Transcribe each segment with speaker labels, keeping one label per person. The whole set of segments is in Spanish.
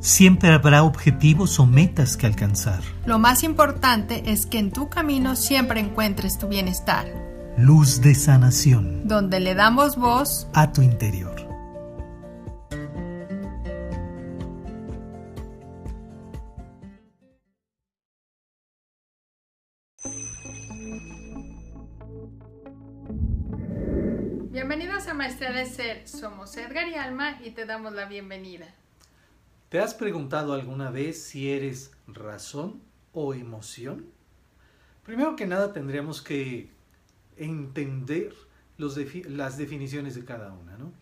Speaker 1: Siempre habrá objetivos o metas que alcanzar.
Speaker 2: Lo más importante es que en tu camino siempre encuentres tu bienestar.
Speaker 1: Luz de sanación.
Speaker 2: Donde le damos voz
Speaker 1: a tu interior.
Speaker 2: Bienvenidos a Maestría de Ser. Somos Edgar y Alma y te damos la bienvenida.
Speaker 1: ¿Te has preguntado alguna vez si eres razón o emoción? Primero que nada tendríamos que entender las definiciones de cada una, ¿no?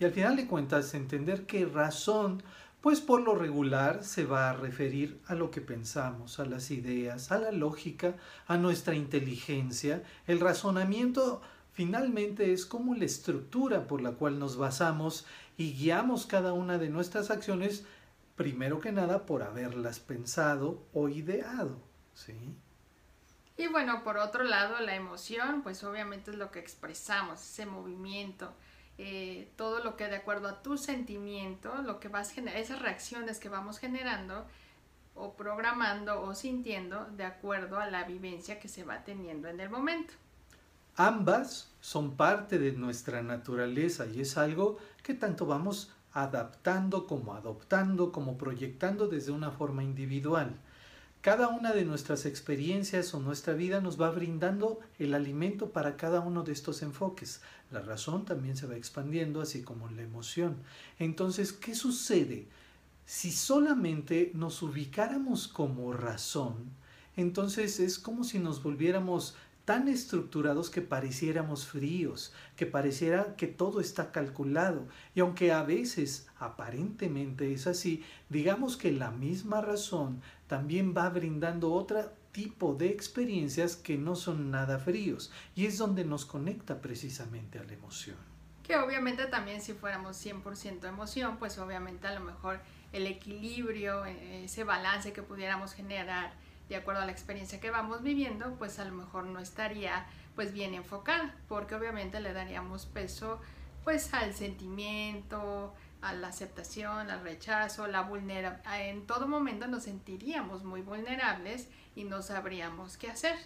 Speaker 1: Y al final de cuentas entender que razón, pues por lo regular se va a referir a lo que pensamos, a las ideas, a la lógica, a nuestra inteligencia. El razonamiento finalmente es como la estructura por la cual nos basamos y guiamos cada una de nuestras acciones primero que nada por haberlas pensado o ideado, ¿sí?
Speaker 2: Y bueno, por otro lado, la emoción, pues obviamente es lo que expresamos, ese movimiento, eh, todo lo que de acuerdo a tu sentimiento, lo que vas esas reacciones que vamos generando o programando o sintiendo de acuerdo a la vivencia que se va teniendo en el momento.
Speaker 1: Ambas son parte de nuestra naturaleza y es algo que tanto vamos adaptando como adoptando, como proyectando desde una forma individual. Cada una de nuestras experiencias o nuestra vida nos va brindando el alimento para cada uno de estos enfoques. La razón también se va expandiendo, así como la emoción. Entonces, ¿qué sucede? Si solamente nos ubicáramos como razón, entonces es como si nos volviéramos tan estructurados que pareciéramos fríos, que pareciera que todo está calculado. Y aunque a veces aparentemente es así, digamos que la misma razón también va brindando otro tipo de experiencias que no son nada fríos. Y es donde nos conecta precisamente a la emoción.
Speaker 2: Que obviamente también si fuéramos 100% emoción, pues obviamente a lo mejor el equilibrio, e-, ese balance que pudiéramos generar de acuerdo a la experiencia que vamos viviendo, pues a lo mejor no estaría pues bien enfocada, porque obviamente le daríamos peso pues al sentimiento, a la aceptación, al rechazo, la vulnerabilidad. En todo momento nos sentiríamos muy vulnerables y no sabríamos qué hacer.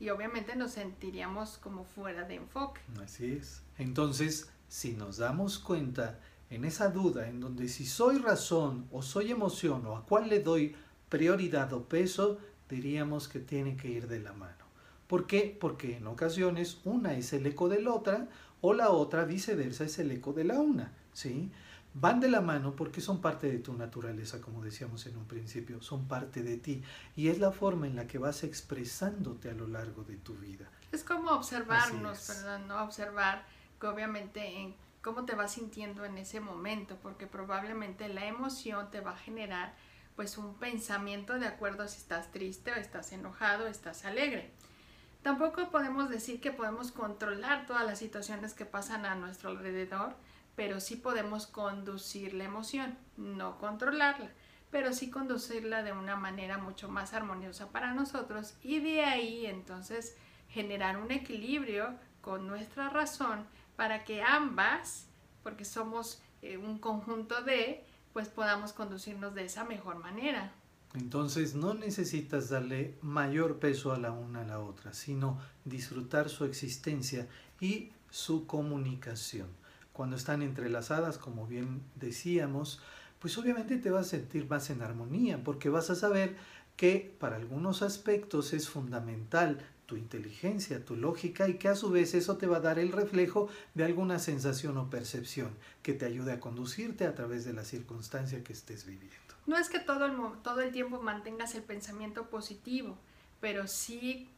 Speaker 2: Y obviamente nos sentiríamos como fuera de enfoque.
Speaker 1: Así es. Entonces, si nos damos cuenta en esa duda, en donde si soy razón o soy emoción o a cuál le doy prioridad o peso, diríamos que tienen que ir de la mano. ¿Por qué? Porque en ocasiones una es el eco de la otra o la otra viceversa es el eco de la una, ¿sí? Van de la mano porque son parte de tu naturaleza, como decíamos en un principio, son parte de ti y es la forma en la que vas expresándote a lo largo de tu vida.
Speaker 2: Es como observarnos, perdón, ¿no? Observar que obviamente en cómo te vas sintiendo en ese momento, porque probablemente la emoción te va a generar pues un pensamiento de acuerdo a si estás triste o estás enojado o estás alegre. Tampoco podemos decir que podemos controlar todas las situaciones que pasan a nuestro alrededor, pero sí podemos conducir la emoción, no controlarla, pero sí conducirla de una manera mucho más armoniosa para nosotros y de ahí entonces generar un equilibrio con nuestra razón para que ambas, porque somos eh, un conjunto de, pues podamos conducirnos de esa mejor manera.
Speaker 1: Entonces no necesitas darle mayor peso a la una a la otra, sino disfrutar su existencia y su comunicación. Cuando están entrelazadas, como bien decíamos, pues obviamente te vas a sentir más en armonía, porque vas a saber que para algunos aspectos es fundamental tu inteligencia, tu lógica y que a su vez eso te va a dar el reflejo de alguna sensación o percepción que te ayude a conducirte a través de la circunstancia que estés viviendo.
Speaker 2: No es que todo el, todo el tiempo mantengas el pensamiento positivo, pero sí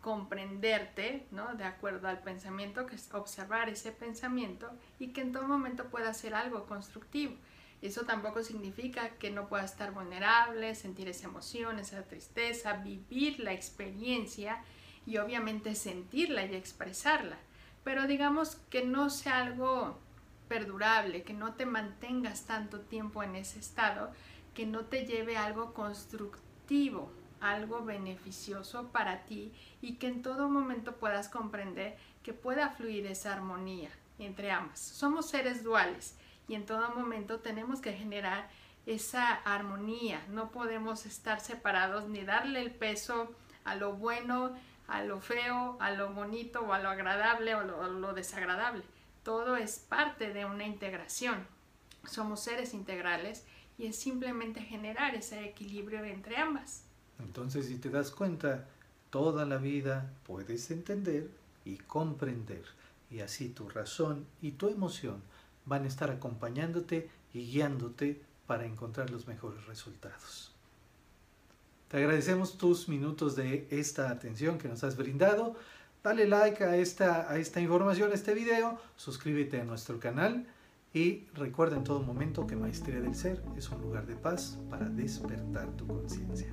Speaker 2: comprenderte, ¿no? De acuerdo al pensamiento, que es observar ese pensamiento y que en todo momento pueda ser algo constructivo. Eso tampoco significa que no pueda estar vulnerable, sentir esa emoción, esa tristeza, vivir la experiencia y obviamente sentirla y expresarla. Pero digamos que no sea algo perdurable, que no te mantengas tanto tiempo en ese estado, que no te lleve a algo constructivo, algo beneficioso para ti y que en todo momento puedas comprender que pueda fluir esa armonía entre ambas. Somos seres duales y en todo momento tenemos que generar esa armonía. No podemos estar separados ni darle el peso a lo bueno, a lo feo, a lo bonito o a lo agradable o a lo desagradable. Todo es parte de una integración. Somos seres integrales y es simplemente generar ese equilibrio entre ambas.
Speaker 1: Entonces, si te das cuenta, toda la vida puedes entender y comprender. Y así tu razón y tu emoción van a estar acompañándote y guiándote para encontrar los mejores resultados. Te agradecemos tus minutos de esta atención que nos has brindado. Dale like a esta, a esta información, a este video, suscríbete a nuestro canal y recuerda en todo momento que Maestría del Ser es un lugar de paz para despertar tu conciencia.